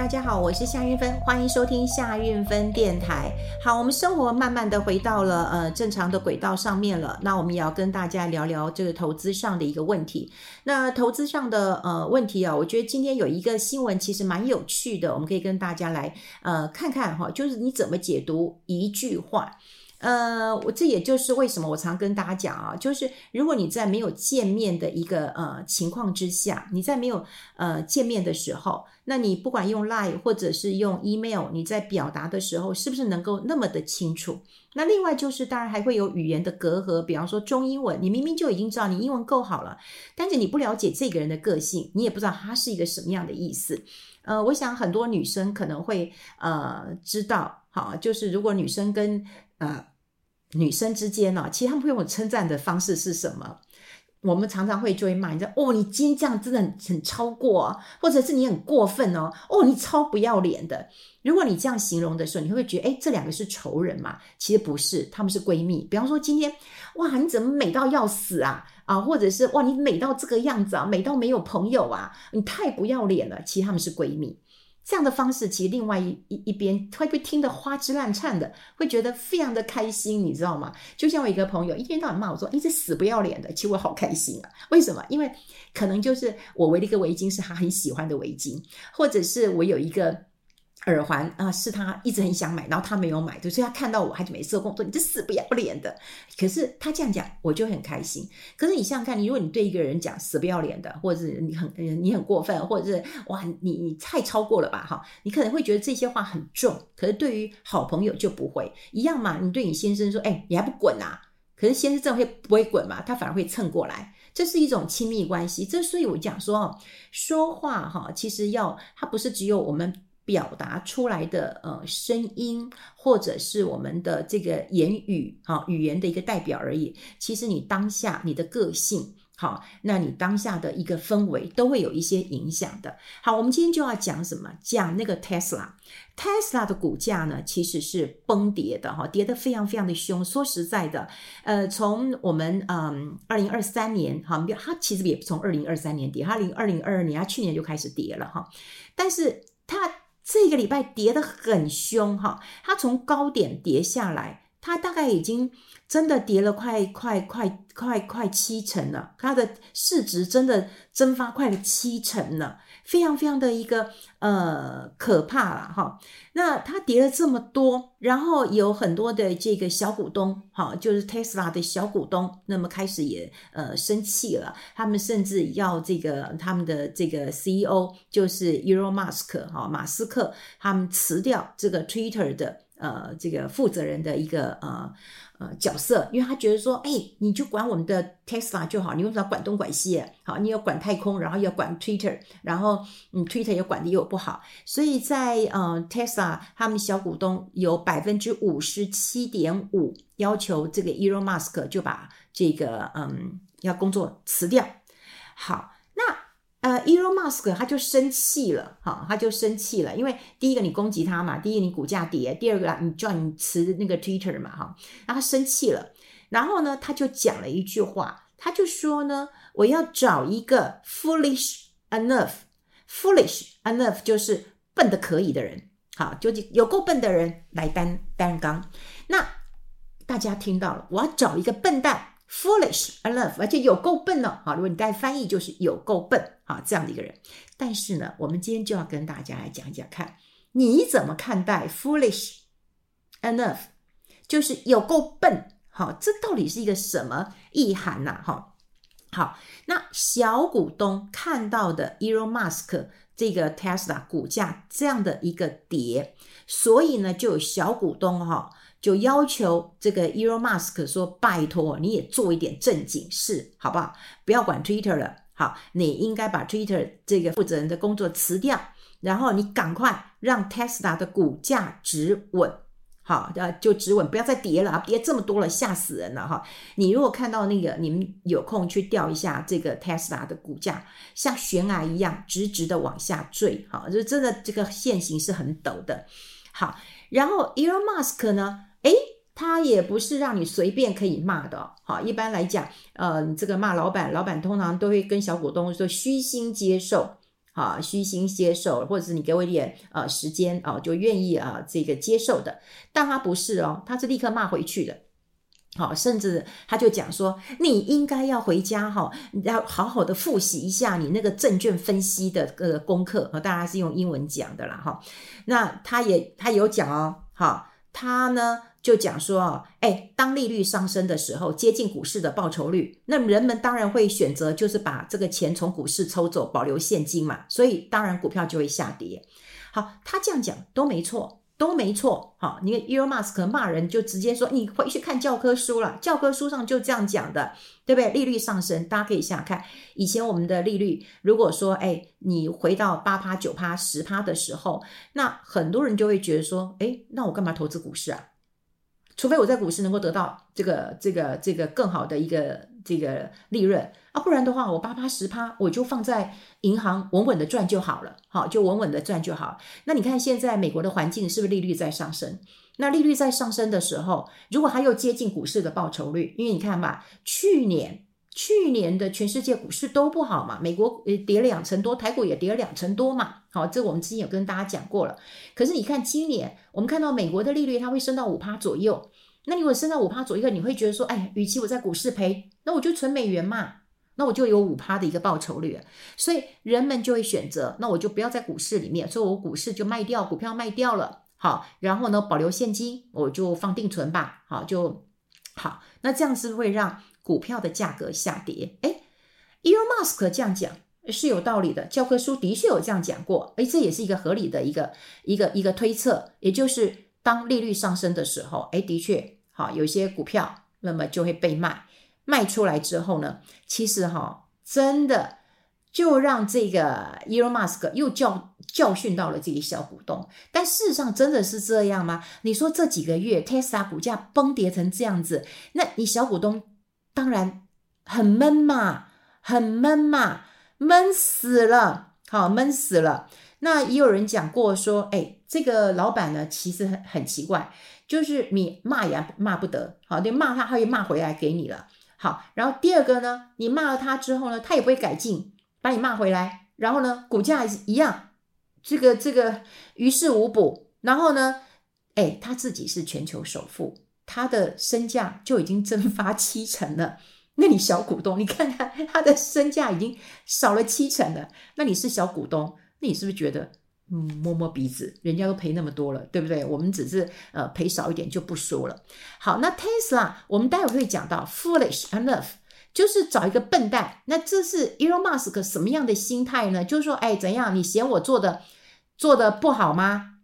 大家好，我是夏运芬，欢迎收听夏运芬电台。好，我们生活慢慢的回到了呃正常的轨道上面了。那我们也要跟大家聊聊这个投资上的一个问题。那投资上的呃问题啊，我觉得今天有一个新闻其实蛮有趣的，我们可以跟大家来呃看看哈，就是你怎么解读一句话。呃，我这也就是为什么我常跟大家讲啊，就是如果你在没有见面的一个呃情况之下，你在没有呃见面的时候，那你不管用 Line 或者是用 Email，你在表达的时候是不是能够那么的清楚？那另外就是当然还会有语言的隔阂，比方说中英文，你明明就已经知道你英文够好了，但是你不了解这个人的个性，你也不知道他是一个什么样的意思。呃，我想很多女生可能会呃知道，好，就是如果女生跟呃女生之间呢，其实他们会用称赞的方式是什么？我们常常会就会骂你，说哦，你今天这样真的很很超过，或者是你很过分哦，哦，你超不要脸的。如果你这样形容的时候，你会不会觉得，诶，这两个是仇人嘛？其实不是，他们是闺蜜。比方说今天，哇，你怎么美到要死啊？啊，或者是哇，你美到这个样子啊，美到没有朋友啊，你太不要脸了。其实他们是闺蜜。这样的方式，其实另外一一一边会被听得花枝乱颤的，会觉得非常的开心，你知道吗？就像我一个朋友一天到晚骂我说：“你这死不要脸的。”其实我好开心啊！为什么？因为可能就是我围了一个围巾是他很喜欢的围巾，或者是我有一个。耳环啊，是他一直很想买，然后他没有买，所以他看到我，他就每次都跟我说：“你这死不要脸的。”可是他这样讲，我就很开心。可是你想想看，你如果你对一个人讲“死不要脸的”，或者是你很你很过分，或者是哇，你你太超过了吧？哈，你可能会觉得这些话很重。可是对于好朋友就不会一样嘛。你对你先生说：“哎，你还不滚啊？”可是先生这会不会滚嘛？他反而会蹭过来。这是一种亲密关系。这所以我讲说，说话哈，其实要它不是只有我们。表达出来的呃声音，或者是我们的这个言语啊语言的一个代表而已。其实你当下你的个性好，那你当下的一个氛围都会有一些影响的。好，我们今天就要讲什么？讲那个 Tesla，Tesla 的股价呢，其实是崩跌的哈，跌得非常非常的凶。说实在的，呃，从我们嗯二零二三年哈，它其实也不从二零二三年跌，它零二零二二年它去年就开始跌了哈，但是它。这个礼拜跌得很凶哈，它从高点跌下来，它大概已经真的跌了快快快快快七成了，它的市值真的蒸发快了七成了。非常非常的一个呃可怕了哈，那它跌了这么多，然后有很多的这个小股东哈，就是 Tesla 的小股东，那么开始也呃生气了，他们甚至要这个他们的这个 CEO 就是 Elon Musk 哈马斯克，他们辞掉这个 Twitter 的呃这个负责人的一个呃。呃，角色，因为他觉得说，哎，你就管我们的 Tesla 就好，你为什么要管东管西？好，你要管太空，然后要管 Twitter，然后嗯，Twitter 也管的又不好，所以在呃 Tesla 他们小股东有百分之五十七点五要求这个 Elon Musk 就把这个嗯要工作辞掉。好。Musk 他就生气了，哈，他就生气了，因为第一个你攻击他嘛，第一个你股价跌，第二个你叫你辞那个 Twitter 嘛，哈，然后他生气了，然后呢，他就讲了一句话，他就说呢，我要找一个 foolish enough，foolish enough 就是笨的可以的人，好，就有够笨的人来担担纲，那大家听到了，我要找一个笨蛋。Foolish enough，而且有够笨了。好，如果你带翻译，就是有够笨啊，这样的一个人。但是呢，我们今天就要跟大家来讲一讲，看你怎么看待 foolish enough，就是有够笨。好，这到底是一个什么意涵呐？哈，好，那小股东看到的 Elon Musk 这个 Tesla 股价这样的一个跌，所以呢，就有小股东哈。就要求这个 Elon Musk 说：“拜托，你也做一点正经事，好不好？不要管 Twitter 了，好，你应该把 Twitter 这个负责人的工作辞掉，然后你赶快让 Tesla 的股价止稳，好，就止稳，不要再跌了啊！跌这么多了，吓死人了哈！你如果看到那个，你们有空去调一下这个 Tesla 的股价，像悬崖一样直直的往下坠，好，就真的这个线型是很陡的。好，然后 Elon Musk 呢？诶，他也不是让你随便可以骂的。好，一般来讲，呃，你这个骂老板，老板通常都会跟小股东说虚心接受。啊，虚心接受，或者是你给我一点呃时间啊，就愿意啊这个接受的。但他不是哦，他是立刻骂回去的。好，甚至他就讲说，你应该要回家哈，要好好的复习一下你那个证券分析的呃功课。和大家是用英文讲的啦哈。那他也他有讲哦，哈，他呢。就讲说，哎，当利率上升的时候，接近股市的报酬率，那人们当然会选择就是把这个钱从股市抽走，保留现金嘛，所以当然股票就会下跌。好，他这样讲都没错，都没错。好，你看 Elon Musk 骂人就直接说，你回去看教科书了，教科书上就这样讲的，对不对？利率上升，大家可以想想看，以前我们的利率，如果说哎，你回到八趴、九趴、十趴的时候，那很多人就会觉得说，哎，那我干嘛投资股市啊？除非我在股市能够得到这个、这个、这个更好的一个这个利润啊，不然的话，我八趴十趴，我就放在银行稳稳的赚就好了，好，就稳稳的赚就好。那你看现在美国的环境是不是利率在上升？那利率在上升的时候，如果它又接近股市的报酬率，因为你看吧，去年。去年的全世界股市都不好嘛，美国呃跌了两成多，台股也跌了两成多嘛。好，这我们之前有跟大家讲过了。可是你看今年，我们看到美国的利率它会升到五趴左右。那你如果升到五趴左右，你会觉得说，哎，与其我在股市赔，那我就存美元嘛，那我就有五趴的一个报酬率。所以人们就会选择，那我就不要在股市里面，所以我股市就卖掉，股票卖掉了。好，然后呢，保留现金，我就放定存吧。好，就好。那这样是会让。股票的价格下跌，诶，Elon Musk 这样讲是有道理的，教科书的确有这样讲过，诶，这也是一个合理的一个一个一个推测，也就是当利率上升的时候，诶，的确，好，有些股票那么就会被卖，卖出来之后呢，其实哈，真的就让这个 Elon Musk 又教教训到了这些小股东，但事实上真的是这样吗？你说这几个月 Tesla 股价崩跌成这样子，那你小股东？当然很闷嘛，很闷嘛，闷死了，好闷死了。那也有人讲过说，哎，这个老板呢，其实很很奇怪，就是你骂也骂不得，好，你骂他，他会骂回来给你了。好，然后第二个呢，你骂了他之后呢，他也不会改进，把你骂回来，然后呢，股价一样，这个这个于事无补。然后呢，哎，他自己是全球首富。他的身价就已经蒸发七成了，那你小股东，你看看他的身价已经少了七成了，那你是小股东，那你是不是觉得，嗯，摸摸鼻子，人家都赔那么多了，对不对？我们只是呃赔少一点就不说了。好，那 Tesla 我们待会会讲到 foolish enough，就是找一个笨蛋。那这是 Elon Musk 什么样的心态呢？就是说，哎，怎样？你嫌我做的做的不好吗？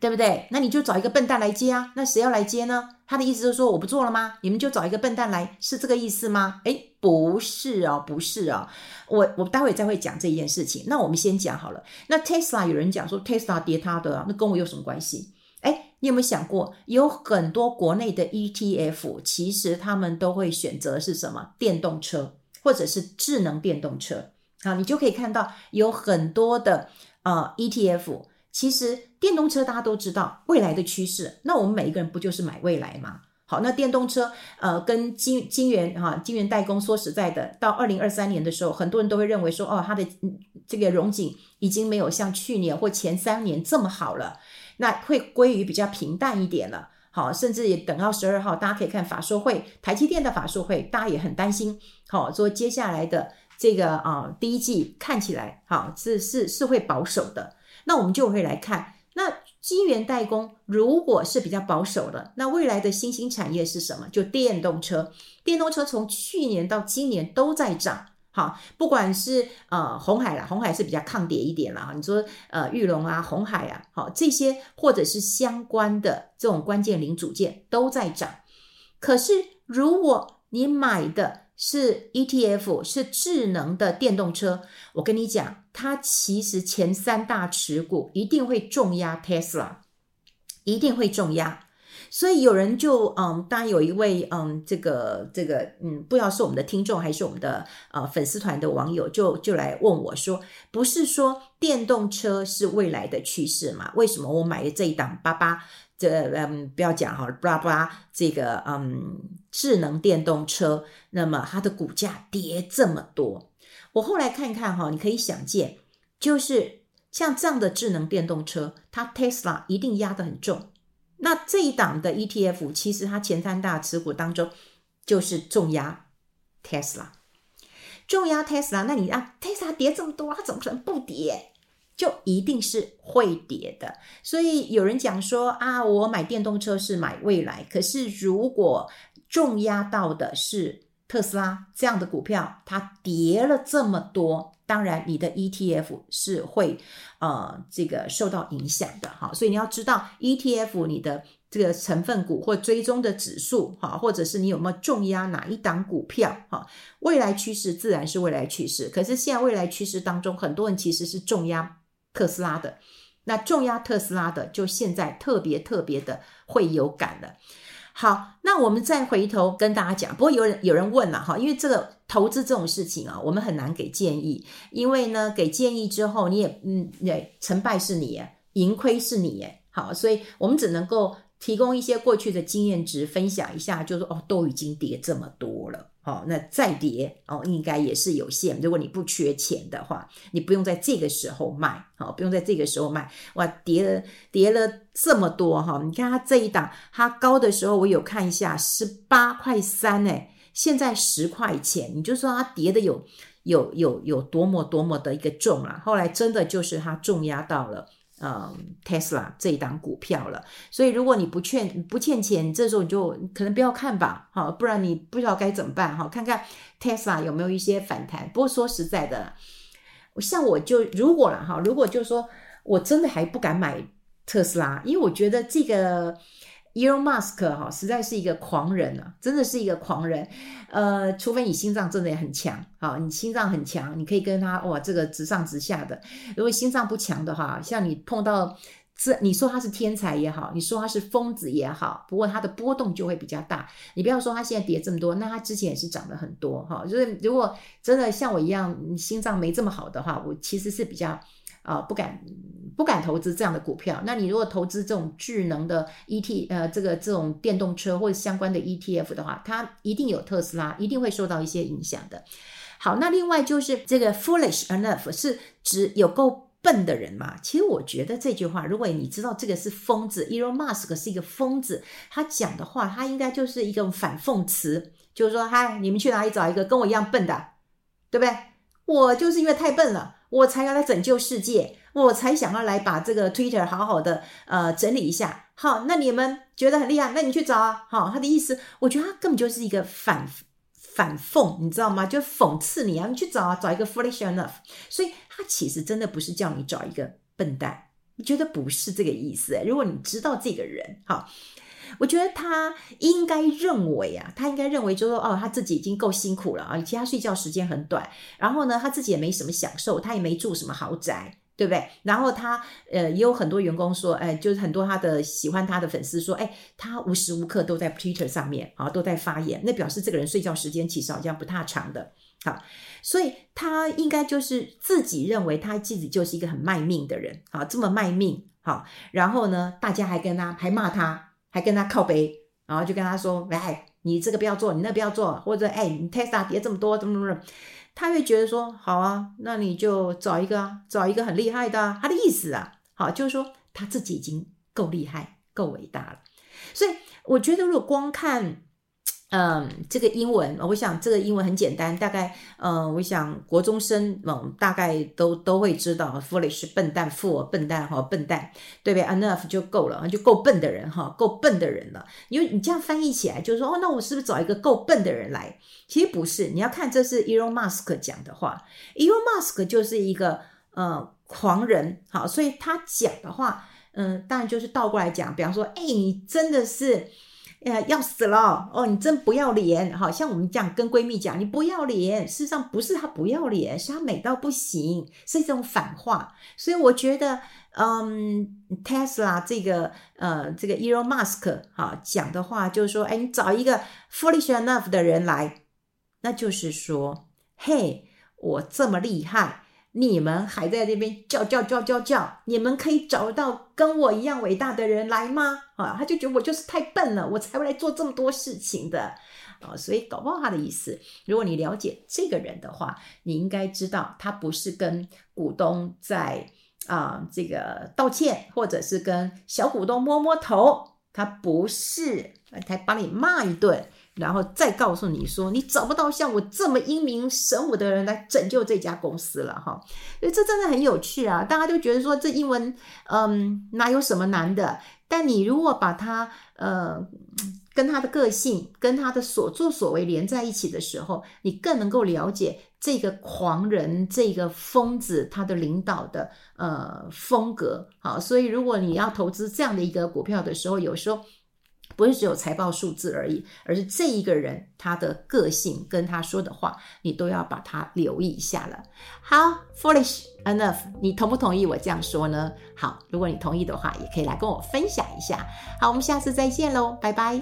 对不对？那你就找一个笨蛋来接啊。那谁要来接呢？他的意思就是说我不做了吗？你们就找一个笨蛋来，是这个意思吗？诶，不是哦，不是哦。我我待会再会讲这件事情。那我们先讲好了。那 Tesla 有人讲说 Tesla 跌他的，那跟我有什么关系？诶，你有没有想过，有很多国内的 ETF，其实他们都会选择是什么？电动车或者是智能电动车。好，你就可以看到有很多的呃 ETF。其实电动车大家都知道未来的趋势，那我们每一个人不就是买未来吗？好，那电动车呃跟晶晶圆哈晶圆代工，说实在的，到二零二三年的时候，很多人都会认为说哦，它的这个融景已经没有像去年或前三年这么好了，那会归于比较平淡一点了。好，甚至也等到十二号，大家可以看法说会，台积电的法说会，大家也很担心。好，说接下来的这个啊第一季看起来好是是是会保守的。那我们就会来看，那晶圆代工如果是比较保守的，那未来的新兴产业是什么？就电动车。电动车从去年到今年都在涨，好，不管是呃红海啦，红海是比较抗跌一点啦。你说呃裕隆啊，红海啊，好这些或者是相关的这种关键零组件都在涨。可是如果你买的是 ETF，是智能的电动车，我跟你讲。它其实前三大持股一定会重压 Tesla，一定会重压。所以有人就嗯，当然有一位嗯，这个这个嗯，不知道是我们的听众还是我们的呃粉丝团的网友，就就来问我说，不是说电动车是未来的趋势嘛？为什么我买的这一档八八这嗯，不要讲哈，巴拉巴拉这个嗯智能电动车，那么它的股价跌这么多？我后来看看哈，你可以想见，就是像这样的智能电动车，它 Tesla 一定压得很重。那这一档的 ETF，其实它前三大持股当中就是重压 Tesla，重压 Tesla。那你让 Tesla 跌这么多，它怎么可能不跌？就一定是会跌的。所以有人讲说啊，我买电动车是买未来，可是如果重压到的是特斯拉这样的股票，它跌了这么多。当然，你的 ETF 是会呃这个受到影响的哈，所以你要知道 ETF 你的这个成分股或追踪的指数哈，或者是你有没有重压哪一档股票哈，未来趋势自然是未来趋势，可是现在未来趋势当中，很多人其实是重压特斯拉的，那重压特斯拉的就现在特别特别的会有感了。好，那我们再回头跟大家讲。不过有人有人问了哈，因为这个投资这种事情啊，我们很难给建议，因为呢，给建议之后你也嗯，对，成败是你，盈亏是你，好，所以我们只能够提供一些过去的经验值分享一下，就是说哦，都已经跌这么多了。好，那再跌哦，应该也是有限。如果你不缺钱的话，你不用在这个时候卖，好，不用在这个时候卖。哇，跌了跌了这么多哈！你看它这一档，它高的时候我有看一下，十八块三哎，现在十块钱，你就说它跌的有有有有多么多么的一个重啊！后来真的就是它重压到了。嗯，Tesla 这一档股票了，所以如果你不欠不欠钱，这时候你就可能不要看吧，好，不然你不知道该怎么办哈。看看 Tesla 有没有一些反弹。不过说实在的，像我就如果了哈，如果就说我真的还不敢买特斯拉，因为我觉得这个。Elon Musk 哈，实在是一个狂人啊，真的是一个狂人。呃，除非你心脏真的也很强，好，你心脏很强，你可以跟他哇，这个直上直下的。如果心脏不强的话，像你碰到这，你说他是天才也好，你说他是疯子也好，不过他的波动就会比较大。你不要说他现在跌这么多，那他之前也是涨了很多哈。就是如果真的像我一样，心脏没这么好的话，我其实是比较。啊、不敢不敢投资这样的股票。那你如果投资这种智能的 ET，呃，这个这种电动车或者相关的 ETF 的话，它一定有特斯拉，一定会受到一些影响的。好，那另外就是这个 foolish enough 是指有够笨的人嘛？其实我觉得这句话，如果你知道这个是疯子，Elon Musk 是一个疯子，他讲的话，他应该就是一个反讽词，就是说，嗨，你们去哪里找一个跟我一样笨的，对不对？我就是因为太笨了。我才要来拯救世界，我才想要来把这个 Twitter 好好的呃整理一下。好，那你们觉得很厉害，那你去找啊。好，他的意思，我觉得他根本就是一个反反讽，你知道吗？就讽刺你啊，你去找啊，找一个 foolish enough。所以他其实真的不是叫你找一个笨蛋，觉得不是这个意思？如果你知道这个人，哈。我觉得他应该认为啊，他应该认为就是说，哦，他自己已经够辛苦了啊，而且他睡觉时间很短，然后呢，他自己也没什么享受，他也没住什么豪宅，对不对？然后他呃，也有很多员工说，哎，就是很多他的喜欢他的粉丝说，哎，他无时无刻都在 Twitter 上面啊，都在发言，那表示这个人睡觉时间其实好像不太长的，好，所以他应该就是自己认为他自己就是一个很卖命的人啊，这么卖命，好，然后呢，大家还跟他还骂他。还跟他靠背，然后就跟他说：“哎，你这个不要做，你那不要做，或者哎，你 Tesla 跌这么多，怎么怎么？”他会觉得说：“好啊，那你就找一个啊，找一个很厉害的。”他的意思啊，好，就是说他自己已经够厉害、够伟大了。所以我觉得，如果光看。嗯，这个英文，我想这个英文很简单，大概，嗯，我想国中生，嗯，大概都都会知道，foolish 笨蛋，fool 笨蛋哈，笨蛋，对不对？enough 就够了，就够笨的人哈，够笨的人了。因为你这样翻译起来，就是说，哦，那我是不是找一个够笨的人来？其实不是，你要看这是 Elon Musk 讲的话，Elon Musk 就是一个呃狂人，好，所以他讲的话，嗯，当然就是倒过来讲，比方说，哎，你真的是。哎呀，要死了哦！你真不要脸，好像我们这样跟闺蜜讲，你不要脸。事实上不是她不要脸，是她美到不行，是一种反话。所以我觉得，嗯，Tesla 这个呃这个 Elon Musk 哈讲的话，就是说，哎，你找一个 foolish enough 的人来，那就是说，嘿，我这么厉害，你们还在那边叫叫叫叫叫，你们可以找到跟我一样伟大的人来吗？啊，他就觉得我就是太笨了，我才会来做这么多事情的啊。所以搞不好他的意思，如果你了解这个人的话，你应该知道他不是跟股东在啊这个道歉，或者是跟小股东摸摸头，他不是，他把你骂一顿。然后再告诉你说，你找不到像我这么英明神武的人来拯救这家公司了哈，所以这真的很有趣啊！大家都觉得说这英文，嗯，哪有什么难的？但你如果把它，呃，跟他的个性、跟他的所作所为连在一起的时候，你更能够了解这个狂人、这个疯子他的领导的呃风格。好，所以如果你要投资这样的一个股票的时候，有时候。不是只有财报数字而已，而是这一个人他的个性跟他说的话，你都要把它留意一下了。好，foolish enough，你同不同意我这样说呢？好，如果你同意的话，也可以来跟我分享一下。好，我们下次再见喽，拜拜。